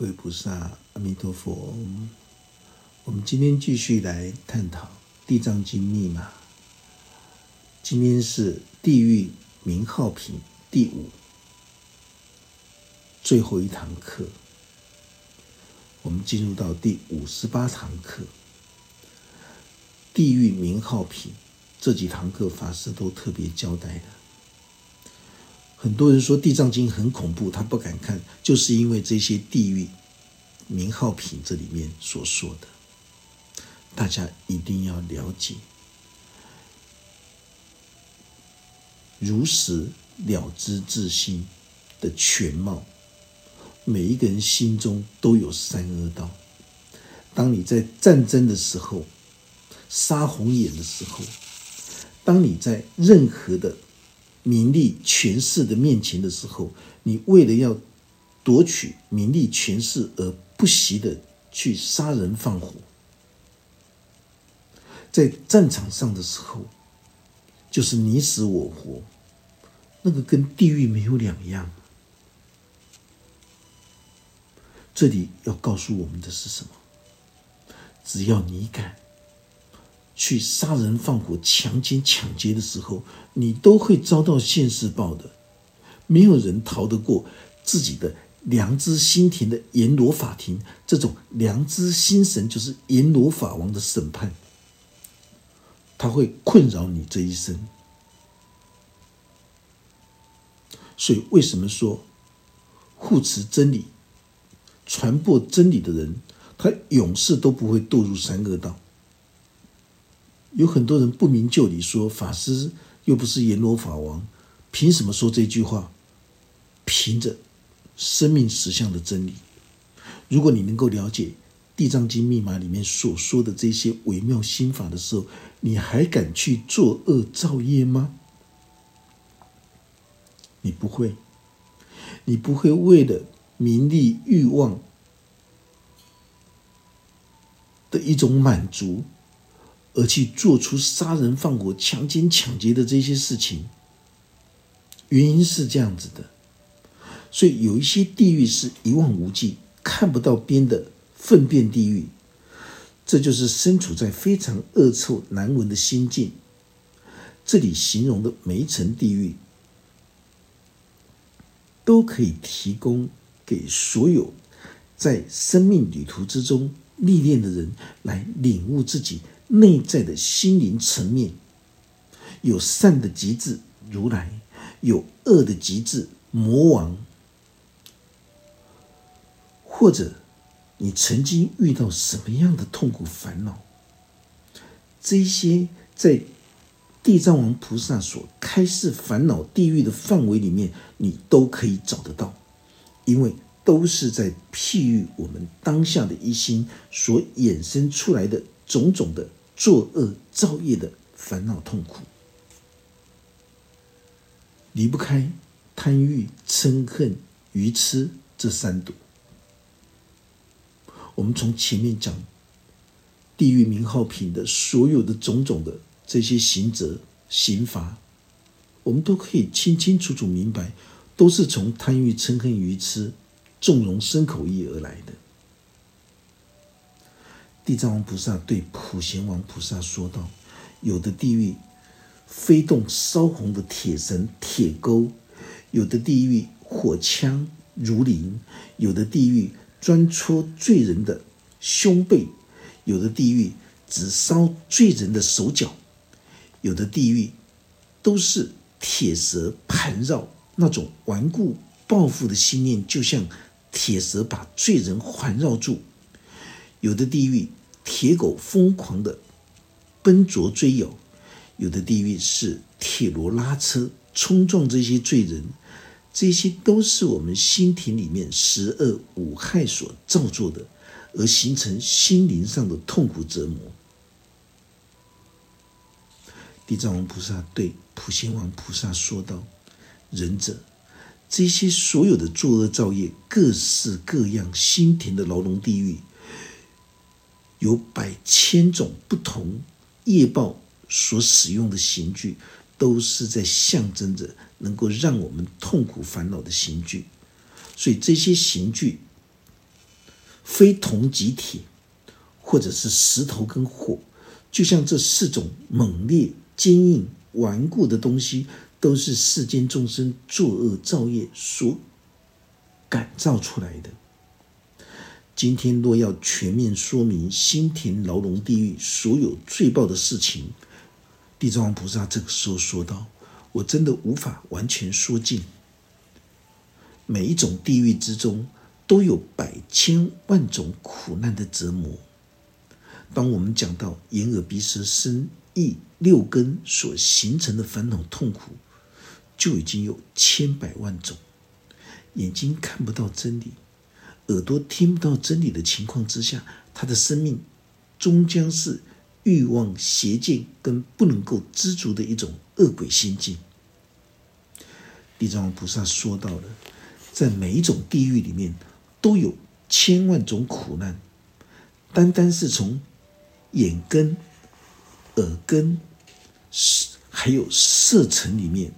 各位菩萨，阿弥陀佛。我们今天继续来探讨《地藏经》密码。今天是地狱名号品第五，最后一堂课。我们进入到第五十八堂课。地狱名号品这几堂课，法师都特别交代的。很多人说《地藏经》很恐怖，他不敢看，就是因为这些地狱名号品这里面所说的，大家一定要了解，如实了知自心的全貌。每一个人心中都有三恶道。当你在战争的时候，杀红眼的时候，当你在任何的名利权势的面前的时候，你为了要夺取名利权势而不惜的去杀人放火，在战场上的时候，就是你死我活，那个跟地狱没有两样。这里要告诉我们的是什么？只要你敢。去杀人放火、强奸抢劫的时候，你都会遭到现世报的。没有人逃得过自己的良知心田的阎罗法庭。这种良知心神就是阎罗法王的审判，他会困扰你这一生。所以，为什么说护持真理、传播真理的人，他永世都不会堕入三恶道？有很多人不明就里，说法师又不是阎罗法王，凭什么说这句话？凭着生命实相的真理。如果你能够了解《地藏经》密码里面所说的这些微妙心法的时候，你还敢去作恶造业吗？你不会，你不会为了名利欲望的一种满足。而去做出杀人放火、强奸抢劫的这些事情，原因是这样子的，所以有一些地狱是一望无际、看不到边的粪便地狱，这就是身处在非常恶臭难闻的心境。这里形容的每一层地狱，都可以提供给所有在生命旅途之中历练的人来领悟自己。内在的心灵层面，有善的极致如来，有恶的极致魔王，或者你曾经遇到什么样的痛苦烦恼，这些在地藏王菩萨所开示烦恼地狱的范围里面，你都可以找得到，因为都是在譬喻我们当下的一心所衍生出来的种种的。作恶造业的烦恼痛苦，离不开贪欲、嗔恨、愚痴这三毒。我们从前面讲地狱名号品的所有的种种的这些刑责、刑罚，我们都可以清清楚楚明白，都是从贪欲、嗔恨、愚痴、纵容身口意而来的。地藏王菩萨对普贤王菩萨说道：“有的地狱飞动烧红的铁绳、铁钩；有的地狱火枪如林；有的地狱专戳罪人的胸背；有的地狱只烧罪人的手脚；有的地狱都是铁蛇盘绕，那种顽固报复的心念，就像铁蛇把罪人环绕住；有的地狱。”铁狗疯狂的奔逐追咬，有的地狱是铁罗拉车冲撞这些罪人，这些都是我们心田里面十恶五害所造作的，而形成心灵上的痛苦折磨。地藏王菩萨对普贤王菩萨说道：“仁者，这些所有的作恶造业，各式各样心田的牢笼地狱。”有百千种不同业报所使用的刑具，都是在象征着能够让我们痛苦烦恼的刑具。所以这些刑具非铜即铁，或者是石头跟火，就像这四种猛烈、坚硬、顽固的东西，都是世间众生作恶造业所感造出来的。今天若要全面说明新田牢笼地狱所有罪报的事情，地藏王菩萨这个时候说道：“我真的无法完全说尽。每一种地狱之中，都有百千万种苦难的折磨。当我们讲到眼耳鼻舌身意六根所形成的烦恼痛苦，就已经有千百万种。眼睛看不到真理。”耳朵听不到真理的情况之下，他的生命终将是欲望、邪见跟不能够知足的一种恶鬼心境。地藏王菩萨说到了，在每一种地狱里面都有千万种苦难，单单是从眼根、耳根、还有色尘里面，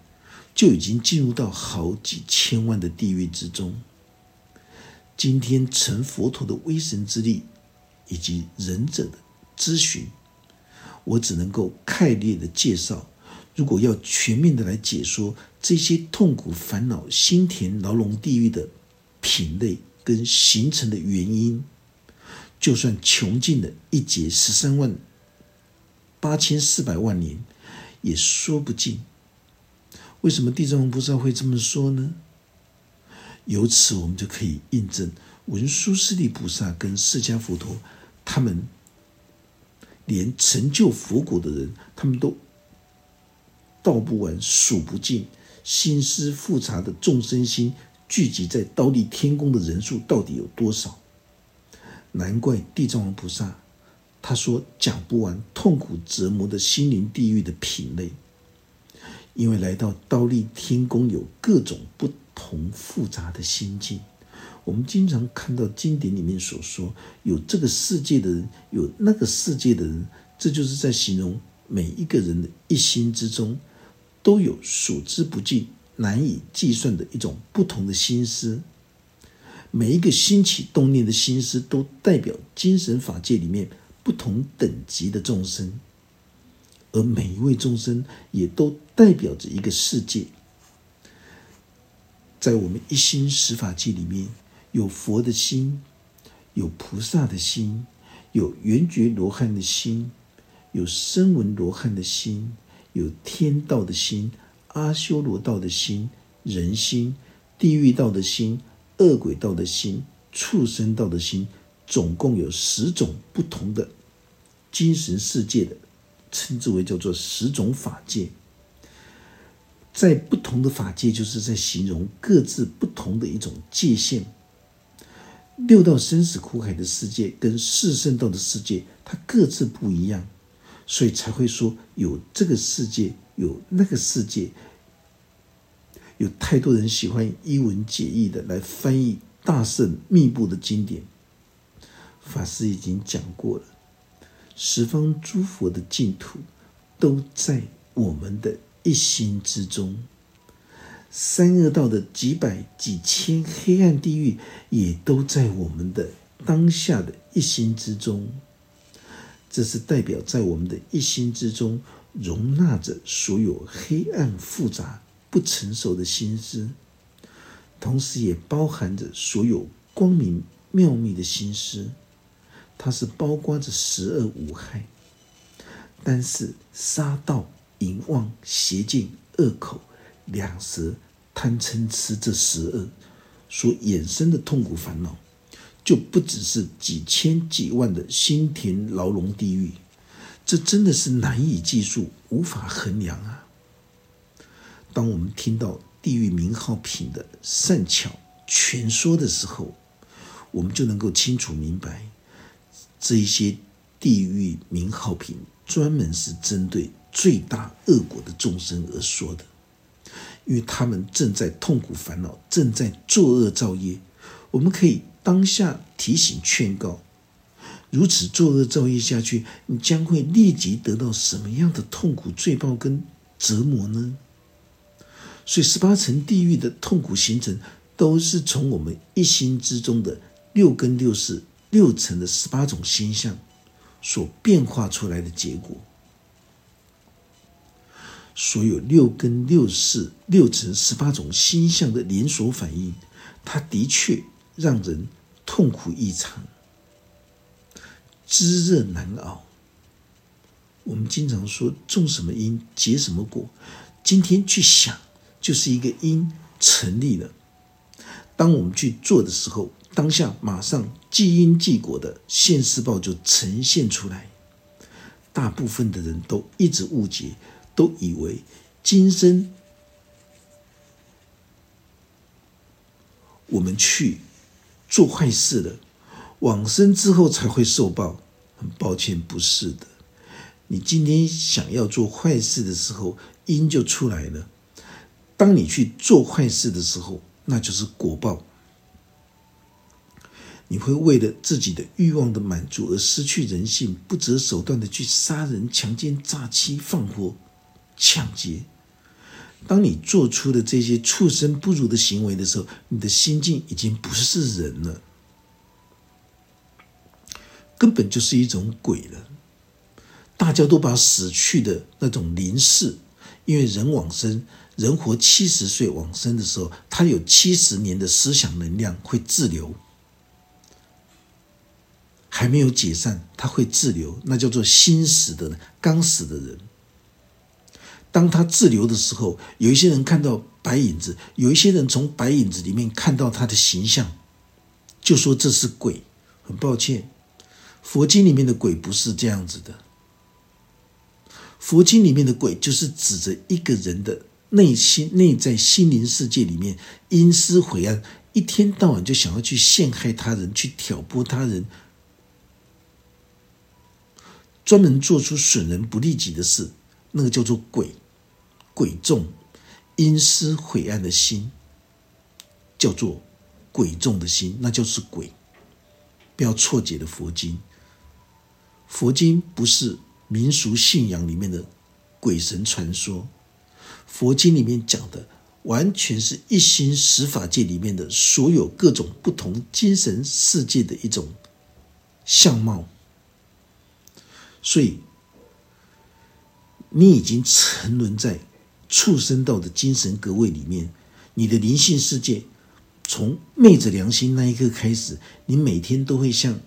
就已经进入到好几千万的地狱之中。今天成佛陀的威神之力，以及仁者的咨询，我只能够概略的介绍。如果要全面的来解说这些痛苦烦恼、心田牢笼地狱的品类跟形成的原因，就算穷尽了一劫十三万八千四百万年，也说不尽。为什么地藏王菩萨会这么说呢？由此，我们就可以印证文殊师利菩萨跟释迦佛陀，他们连成就佛果的人，他们都道不完、数不尽，心思复杂的众生心聚集在刀立天宫的人数到底有多少？难怪地藏王菩萨他说讲不完痛苦折磨的心灵地狱的品类，因为来到刀立天宫有各种不。同复杂的心境，我们经常看到经典里面所说，有这个世界的人，有那个世界的人，这就是在形容每一个人的一心之中，都有数之不尽、难以计算的一种不同的心思。每一个兴起动念的心思，都代表精神法界里面不同等级的众生，而每一位众生也都代表着一个世界。在我们一心十法界里面，有佛的心，有菩萨的心，有圆觉罗汉的心，有声闻罗汉的心，有天道的心，阿修罗道的心，人心，地狱道的心，恶鬼道的心，畜生道的心，总共有十种不同的精神世界的，称之为叫做十种法界。在不同的法界，就是在形容各自不同的一种界限。六道生死苦海的世界跟四圣道的世界，它各自不一样，所以才会说有这个世界，有那个世界。有太多人喜欢一文解义的来翻译大圣密布的经典。法师已经讲过了，十方诸佛的净土都在我们的。一心之中，三恶道的几百几千黑暗地狱，也都在我们的当下的一心之中。这是代表在我们的一心之中，容纳着所有黑暗复杂不成熟的心思，同时也包含着所有光明妙密的心思。它是包括着十恶无害，但是杀道。淫妄、邪见、恶口、两舌、贪嗔痴这十恶所衍生的痛苦烦恼，就不只是几千几万的心田牢笼地狱，这真的是难以计数、无法衡量啊！当我们听到地狱名号品的善巧全说的时候，我们就能够清楚明白，这一些地狱名号品专门是针对。最大恶果的众生而说的，因为他们正在痛苦烦恼，正在作恶造业。我们可以当下提醒劝告：如此作恶造业下去，你将会立即得到什么样的痛苦罪报跟折磨呢？所以，十八层地狱的痛苦形成，都是从我们一心之中的六根六识六层的十八种心相所变化出来的结果。所有六根六识六层十八种星象的连锁反应，它的确让人痛苦异常，知热难熬。我们经常说种什么因结什么果，今天去想就是一个因成立了。当我们去做的时候，当下马上即因即果的现世报就呈现出来。大部分的人都一直误解。都以为今生我们去做坏事了，往生之后才会受报。很抱歉，不是的。你今天想要做坏事的时候，因就出来了。当你去做坏事的时候，那就是果报。你会为了自己的欲望的满足而失去人性，不择手段的去杀人、强奸、诈欺、放火。抢劫。当你做出的这些畜生不如的行为的时候，你的心境已经不是人了，根本就是一种鬼了。大家都把死去的那种灵视，因为人往生，人活七十岁往生的时候，他有七十年的思想能量会滞留，还没有解散，他会滞留，那叫做心死的、刚死的人。当他滞留的时候，有一些人看到白影子，有一些人从白影子里面看到他的形象，就说这是鬼。很抱歉，佛经里面的鬼不是这样子的。佛经里面的鬼就是指着一个人的内心、内在心灵世界里面阴私晦暗，一天到晚就想要去陷害他人、去挑拨他人，专门做出损人不利己的事，那个叫做鬼。鬼众阴湿晦暗的心，叫做鬼众的心，那就是鬼。不要错解了佛经。佛经不是民俗信仰里面的鬼神传说，佛经里面讲的完全是一心十法界里面的所有各种不同精神世界的一种相貌。所以，你已经沉沦在。畜生道的精神格位里面，你的灵性世界，从昧着良心那一刻开始，你每天都会像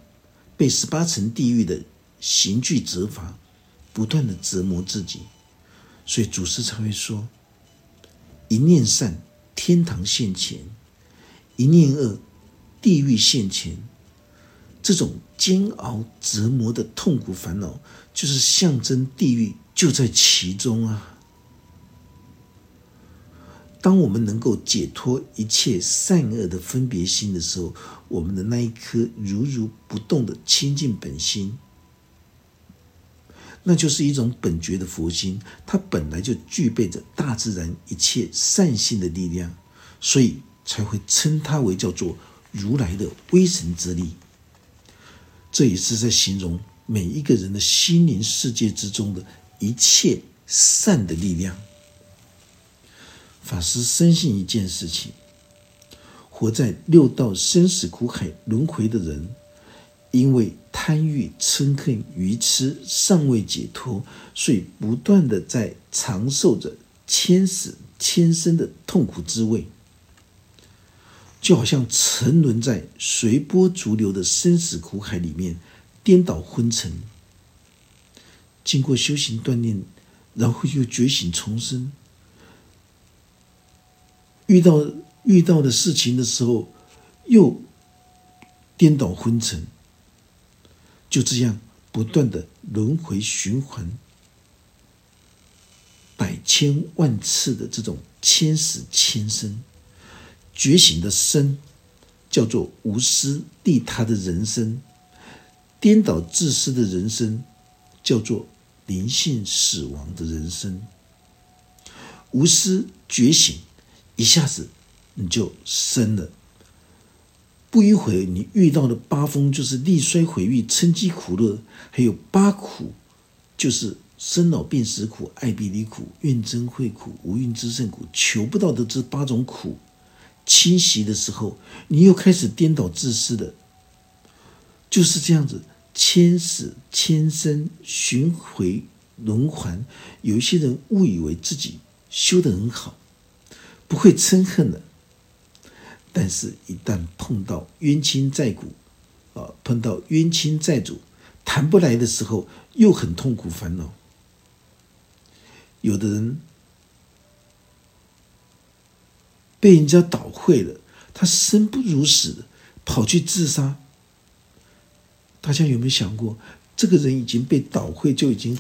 被十八层地狱的刑具责罚，不断的折磨自己。所以祖师才会说：一念善，天堂现前；一念恶，地狱现前。这种煎熬、折磨的痛苦烦恼，就是象征地狱就在其中啊。当我们能够解脱一切善恶的分别心的时候，我们的那一颗如如不动的清净本心，那就是一种本觉的佛心。它本来就具备着大自然一切善性的力量，所以才会称它为叫做如来的威神之力。这也是在形容每一个人的心灵世界之中的一切善的力量。法师深信一件事情：活在六道生死苦海轮回的人，因为贪欲、嗔恨、愚痴尚未解脱，所以不断的在长受着千死千生的痛苦滋味，就好像沉沦在随波逐流的生死苦海里面，颠倒昏沉。经过修行锻炼，然后又觉醒重生。遇到遇到的事情的时候，又颠倒昏沉，就这样不断的轮回循环，百千万次的这种千死千生，觉醒的生叫做无私利他的人生，颠倒自私的人生叫做灵性死亡的人生，无私觉醒。一下子你就生了，不一会你遇到的八风就是力衰毁誉、嗔饥苦乐，还有八苦，就是生老病死苦、爱别离苦、怨憎会苦、无运之胜苦，求不到的这八种苦侵袭的时候，你又开始颠倒自私的，就是这样子，千死千生，循回轮环。有一些人误以为自己修得很好，不会嗔恨的，但是，一旦碰到冤亲债主，啊，碰到冤亲债主谈不来的时候，又很痛苦烦恼。有的人被人家倒会了，他生不如死，跑去自杀。大家有没有想过，这个人已经被倒会，就已经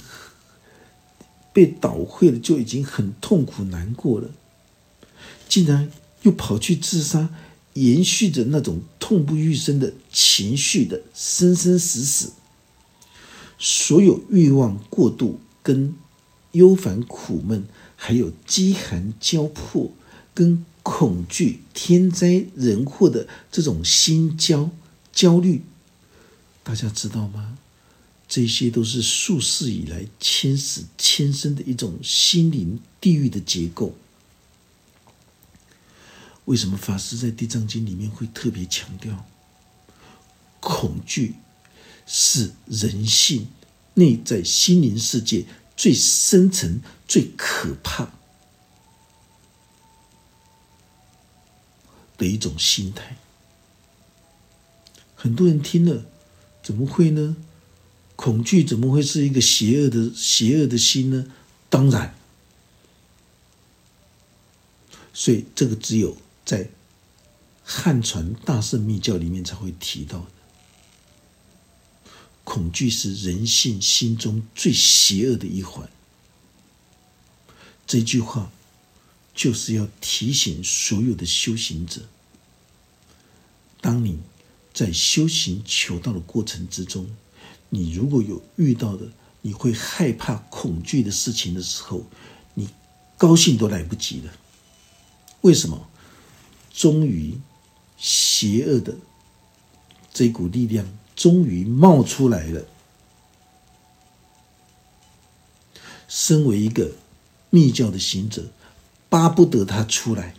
被倒会了，就已经很痛苦难过了，竟然又跑去自杀，延续着那种痛不欲生的情绪的生生死死，所有欲望过度跟。忧烦苦闷，还有饥寒交迫，跟恐惧天灾人祸的这种心焦焦虑，大家知道吗？这些都是数世以来千死千生的一种心灵地狱的结构。为什么法师在《地藏经》里面会特别强调，恐惧是人性内在心灵世界？最深层、最可怕的一种心态，很多人听了，怎么会呢？恐惧怎么会是一个邪恶的、邪恶的心呢？当然，所以这个只有在汉传大圣密教里面才会提到的。恐惧是人性心中最邪恶的一环。这句话就是要提醒所有的修行者：当你在修行求道的过程之中，你如果有遇到的你会害怕、恐惧的事情的时候，你高兴都来不及了。为什么？终于，邪恶的这股力量。终于冒出来了。身为一个密教的行者，巴不得他出来。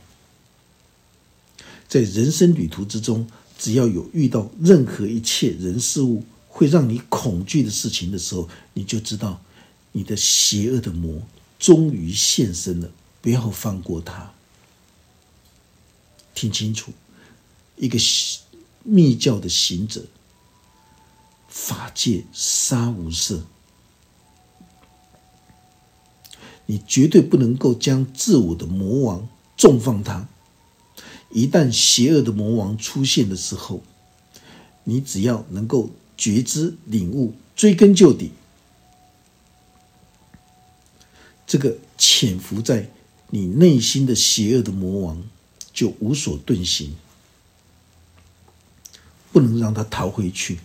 在人生旅途之中，只要有遇到任何一切人事物会让你恐惧的事情的时候，你就知道你的邪恶的魔终于现身了。不要放过他。听清楚，一个密教的行者。法界杀无赦，你绝对不能够将自我的魔王重放他。一旦邪恶的魔王出现的时候，你只要能够觉知、领悟、追根究底，这个潜伏在你内心的邪恶的魔王就无所遁形，不能让他逃回去。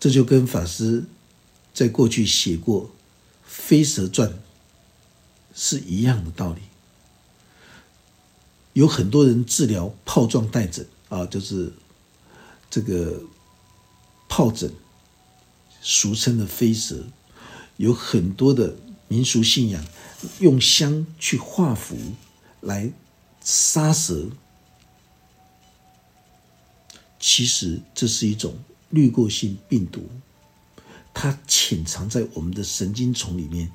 这就跟法师在过去写过《飞蛇传》是一样的道理。有很多人治疗疱状带疹啊，就是这个疱疹，俗称的飞蛇。有很多的民俗信仰，用香去画符来杀蛇。其实这是一种。滤过性病毒，它潜藏在我们的神经丛里面。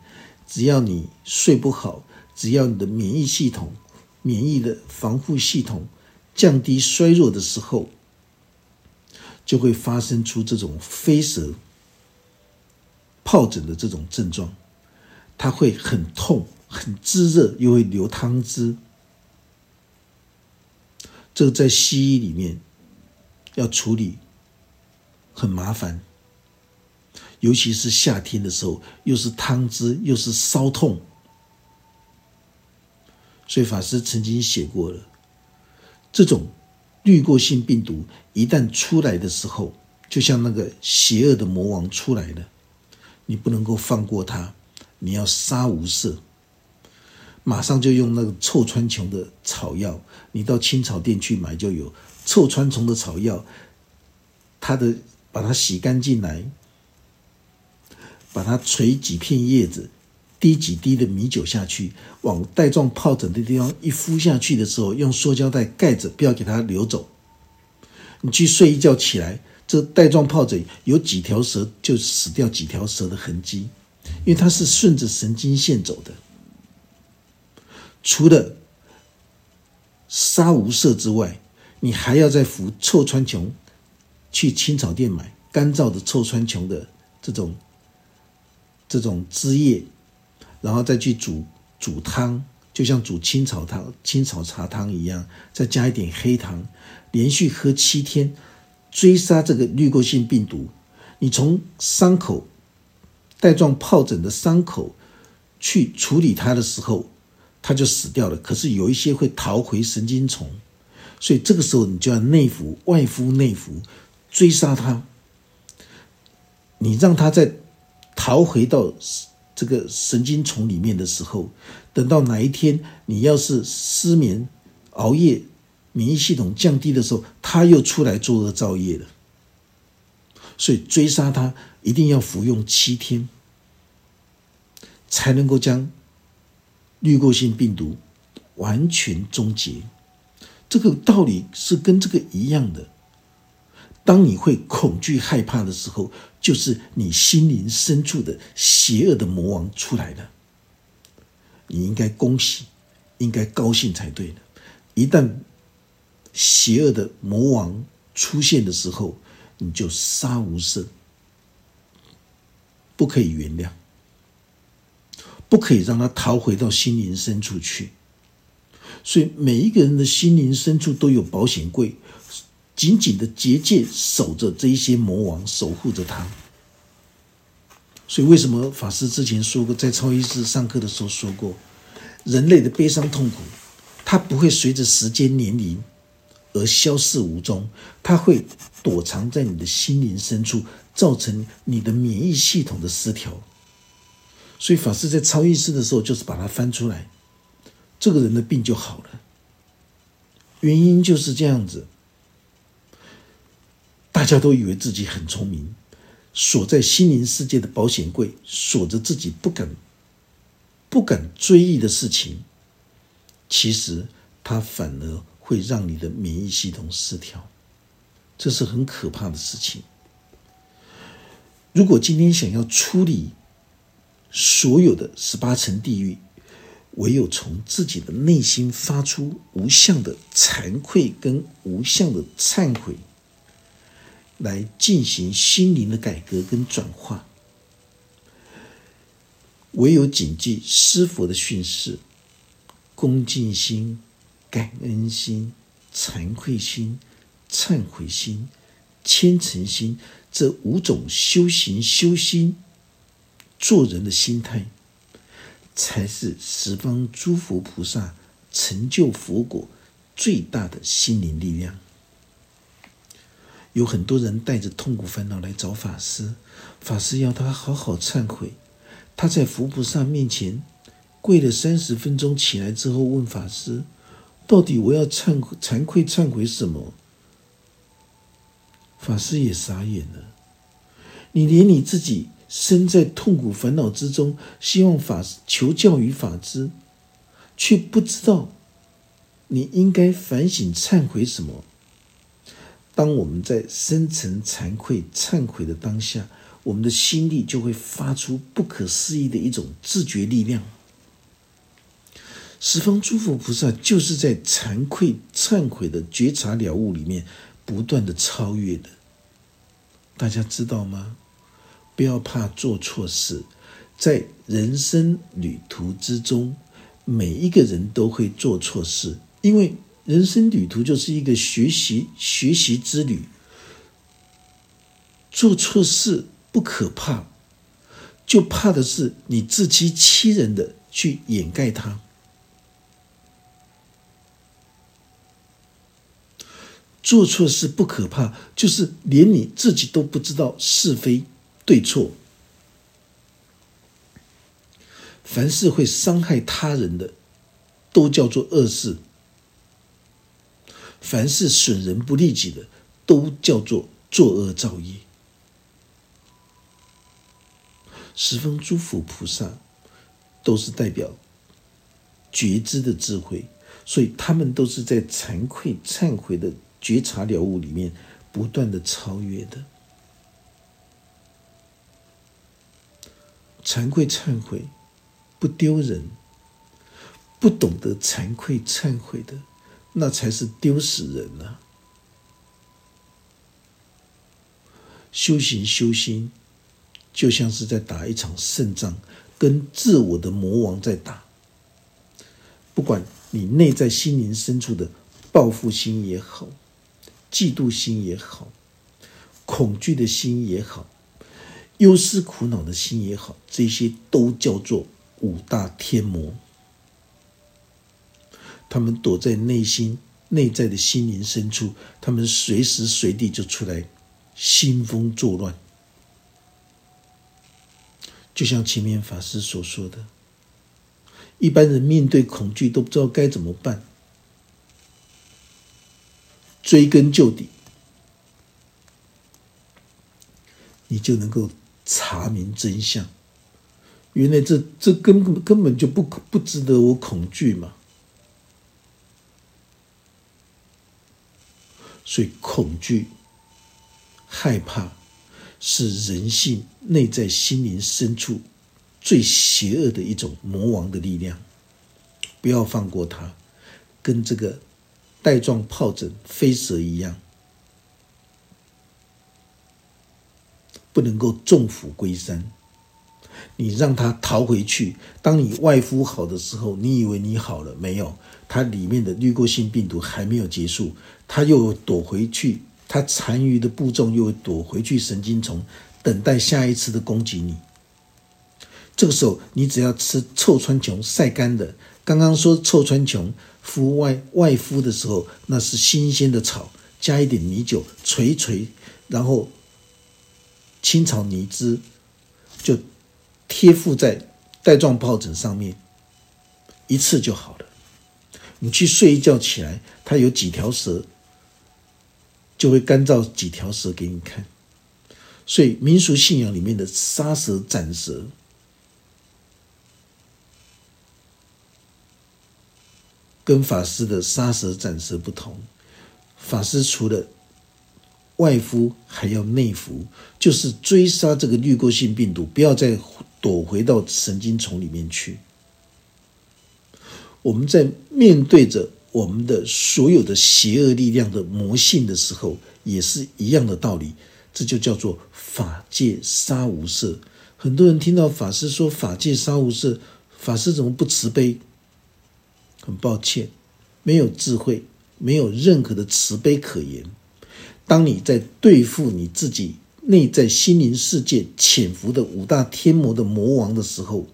只要你睡不好，只要你的免疫系统、免疫的防护系统降低衰弱的时候，就会发生出这种飞蛇、疱疹的这种症状。它会很痛、很炙热，又会流汤汁。这个在西医里面要处理。很麻烦，尤其是夏天的时候，又是汤汁，又是烧痛，所以法师曾经写过了，这种滤过性病毒一旦出来的时候，就像那个邪恶的魔王出来了，你不能够放过他，你要杀无赦，马上就用那个臭川虫的草药，你到青草店去买就有臭川虫的草药，它的。把它洗干净来，把它捶几片叶子，滴几滴的米酒下去，往带状疱疹的地方一敷下去的时候，用塑胶袋盖着，不要给它流走。你去睡一觉起来，这带状疱疹有几条蛇就死掉几条蛇的痕迹，因为它是顺着神经线走的。除了杀无赦之外，你还要再服臭川穹，去青草店买干燥的臭川穹的这种这种汁液，然后再去煮煮汤，就像煮青草汤、青草茶汤一样，再加一点黑糖，连续喝七天，追杀这个滤过性病毒。你从伤口带状疱疹的伤口去处理它的时候。它就死掉了。可是有一些会逃回神经丛，所以这个时候你就要内服、外敷、内服，追杀它。你让它在逃回到这个神经丛里面的时候，等到哪一天你要是失眠、熬夜、免疫系统降低的时候，它又出来作恶造业了。所以追杀它一定要服用七天，才能够将。滤过性病毒完全终结，这个道理是跟这个一样的。当你会恐惧害怕的时候，就是你心灵深处的邪恶的魔王出来了。你应该恭喜，应该高兴才对的。一旦邪恶的魔王出现的时候，你就杀无赦，不可以原谅。不可以让他逃回到心灵深处去，所以每一个人的心灵深处都有保险柜，紧紧的结界守着这一些魔王，守护着他。所以为什么法师之前说过，在超意识上课的时候说过，人类的悲伤痛苦，它不会随着时间年龄而消逝无踪，它会躲藏在你的心灵深处，造成你的免疫系统的失调。所以法师在超意识的时候，就是把它翻出来，这个人的病就好了。原因就是这样子，大家都以为自己很聪明，锁在心灵世界的保险柜，锁着自己不敢、不敢追忆的事情，其实它反而会让你的免疫系统失调，这是很可怕的事情。如果今天想要处理，所有的十八层地狱，唯有从自己的内心发出无相的惭愧跟无相的忏悔，来进行心灵的改革跟转化。唯有谨记师佛的训示，恭敬心、感恩心、惭愧心、忏悔心、虔诚心这五种修行修心。做人的心态，才是十方诸佛菩萨成就佛果最大的心灵力量。有很多人带着痛苦烦恼来找法师，法师要他好好忏悔。他在佛菩萨面前跪了三十分钟，起来之后问法师：“到底我要忏惭愧忏悔什么？”法师也傻眼了。你连你自己。身在痛苦烦恼之中，希望法求教于法之，却不知道你应该反省忏悔什么。当我们在深沉惭愧忏悔的当下，我们的心力就会发出不可思议的一种自觉力量。十方诸佛菩萨就是在惭愧忏悔的觉察了悟里面不断的超越的，大家知道吗？不要怕做错事，在人生旅途之中，每一个人都会做错事，因为人生旅途就是一个学习学习之旅。做错事不可怕，就怕的是你自欺欺人的去掩盖它。做错事不可怕，就是连你自己都不知道是非。对错，凡是会伤害他人的，都叫做恶事；凡是损人不利己的，都叫做作恶造业。十方诸佛菩萨都是代表觉知的智慧，所以他们都是在惭愧忏悔的觉察了悟里面不断的超越的。惭愧忏悔不丢人，不懂得惭愧忏悔的，那才是丢死人呢。修行修心，就像是在打一场胜仗，跟自我的魔王在打。不管你内在心灵深处的报复心也好，嫉妒心也好，恐惧的心也好，忧思苦恼的心也好，这些都叫做五大天魔。他们躲在内心内在的心灵深处，他们随时随地就出来兴风作乱。就像前面法师所说的。一般人面对恐惧都不知道该怎么办，追根究底，你就能够查明真相。原来这这根本根本就不不值得我恐惧嘛！所以恐惧、害怕是人性内在心灵深处。最邪恶的一种魔王的力量，不要放过他，跟这个带状疱疹飞蛇一样，不能够纵虎归山。你让他逃回去，当你外敷好的时候，你以为你好了没有？它里面的滤过性病毒还没有结束，它又躲回去，它残余的步骤又躲回去神经丛，等待下一次的攻击你。这个时候，你只要吃臭川穹晒干的。刚刚说臭川穹敷外外敷的时候，那是新鲜的草，加一点米酒捶捶，然后青草泥汁就贴附在带状疱疹上面，一次就好了。你去睡一觉起来，它有几条蛇，就会干燥几条蛇给你看。所以民俗信仰里面的杀蛇斩蛇。跟法师的杀蛇斩蛇不同，法师除了外敷还要内服，就是追杀这个滤过性病毒，不要再躲回到神经丛里面去。我们在面对着我们的所有的邪恶力量的魔性的时候，也是一样的道理。这就叫做法界杀无赦。很多人听到法师说法界杀无赦，法师怎么不慈悲？很抱歉，没有智慧，没有任何的慈悲可言。当你在对付你自己内在心灵世界潜伏的五大天魔的魔王的时候，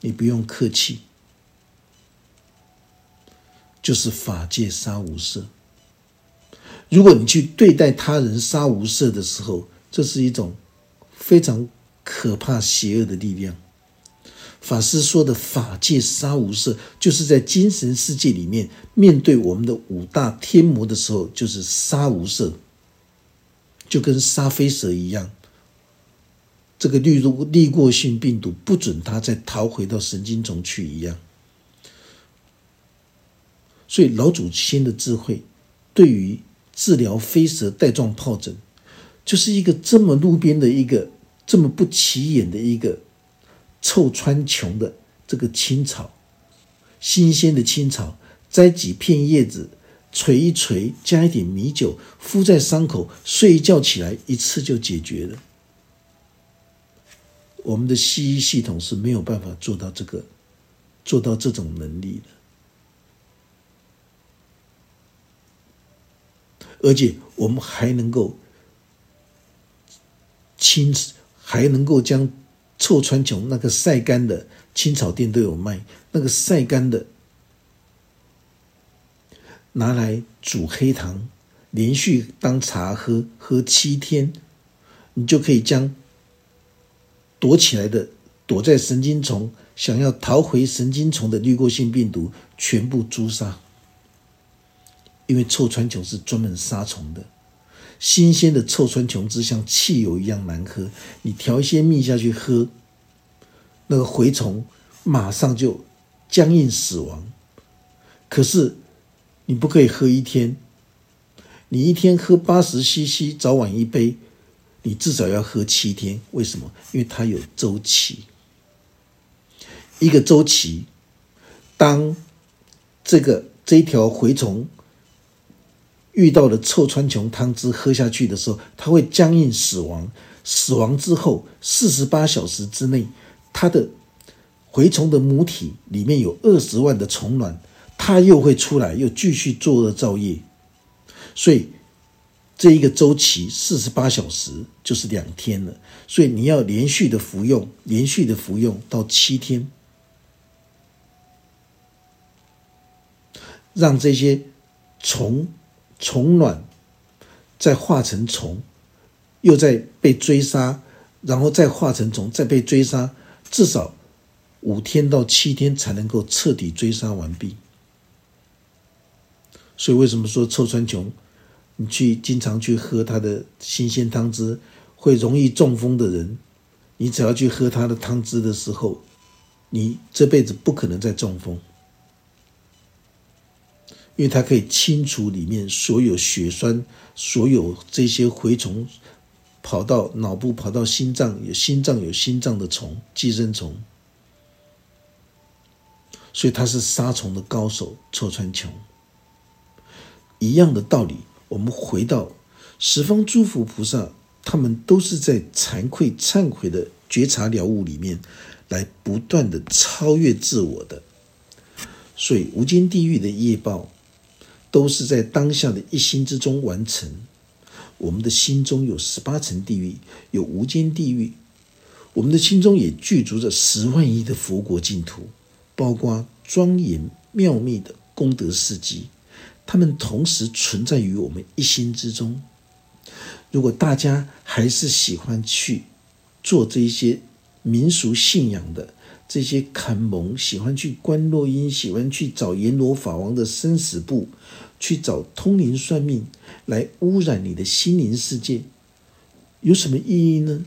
你不用客气，就是法界杀无赦。如果你去对待他人杀无赦的时候，这是一种非常可怕邪恶的力量。法师说的“法界杀无赦”，就是在精神世界里面面对我们的五大天魔的时候，就是杀无赦，就跟杀飞蛇一样。这个滤入滤过性病毒不准它再逃回到神经丛去一样。所以老祖先的智慧，对于治疗飞蛇带状疱疹，就是一个这么路边的一个这么不起眼的一个。臭川穹的这个青草，新鲜的青草，摘几片叶子，捶一捶，加一点米酒，敷在伤口，睡一觉起来，一次就解决了。我们的西医系统是没有办法做到这个，做到这种能力的，而且我们还能够清，还能够将。臭川穹那个晒干的青草店都有卖，那个晒干的拿来煮黑糖，连续当茶喝，喝七天，你就可以将躲起来的、躲在神经丛、想要逃回神经丛的滤过性病毒全部诛杀。因为臭川穹是专门杀虫的。新鲜的臭川穹汁像汽油一样难喝，你调一些蜜下去喝，那个蛔虫马上就僵硬死亡。可是你不可以喝一天，你一天喝八十 CC，早晚一杯，你至少要喝七天。为什么？因为它有周期，一个周期。当这个这条蛔虫遇到了臭川穹汤汁喝下去的时候，它会僵硬死亡。死亡之后四十八小时之内，它的蛔虫的母体里面有二十万的虫卵，它又会出来，又继续作恶造业。所以这一个周期四十八小时就是两天了。所以你要连续的服用，连续的服用到七天，让这些虫虫卵再化成虫，又在被追杀，然后再化成虫，再被追杀，至少。五天到七天才能够彻底追杀完毕，所以为什么说臭川穹，你去经常去喝它的新鲜汤汁，会容易中风的人，你只要去喝它的汤汁的时候，你这辈子不可能再中风，因为它可以清除里面所有血栓，所有这些蛔虫跑到脑部、跑到心脏，有心脏有心脏的虫、寄生虫。所以他是杀虫的高手，臭川穹。一样的道理，我们回到十方诸佛菩萨，他们都是在惭愧、忏悔的觉察了悟里面，来不断的超越自我的。所以无间地狱的业报，都是在当下的一心之中完成。我们的心中有十八层地狱，有无间地狱，我们的心中也具足着十万亿的佛国净土。包括庄严妙密的功德事迹，他们同时存在于我们一心之中。如果大家还是喜欢去做这些民俗信仰的这些看蒙，喜欢去观落音，喜欢去找阎罗法王的生死簿，去找通灵算命来污染你的心灵世界，有什么意义呢？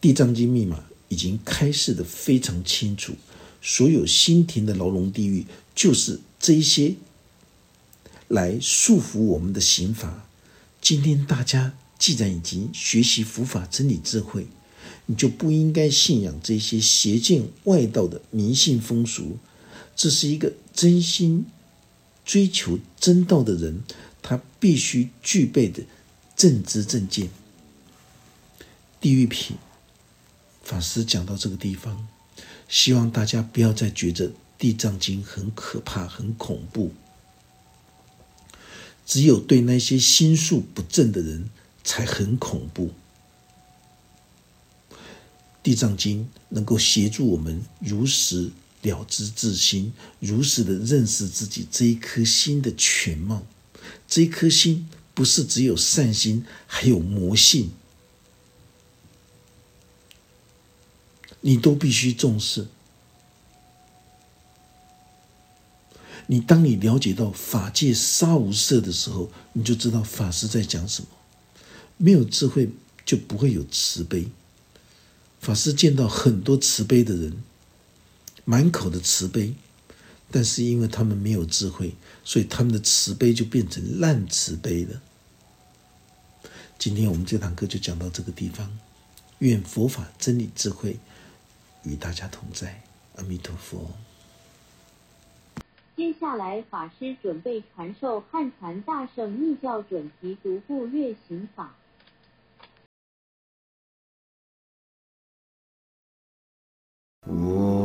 地藏经密码。已经开示的非常清楚，所有心田的牢笼地狱，就是这些来束缚我们的刑罚。今天大家既然已经学习佛法真理智慧，你就不应该信仰这些邪见外道的迷信风俗。这是一个真心追求真道的人，他必须具备的正知正见。地狱品。法师讲到这个地方，希望大家不要再觉得《地藏经》很可怕、很恐怖。只有对那些心术不正的人才很恐怖。《地藏经》能够协助我们如实了知自心，如实的认识自己这一颗心的全貌。这一颗心不是只有善心，还有魔性。你都必须重视。你当你了解到法界杀无赦的时候，你就知道法师在讲什么。没有智慧，就不会有慈悲。法师见到很多慈悲的人，满口的慈悲，但是因为他们没有智慧，所以他们的慈悲就变成烂慈悲了。今天我们这堂课就讲到这个地方。愿佛法真理智慧。与大家同在，阿弥陀佛。接下来，法师准备传授汉传大圣密教准提独步月行法。我。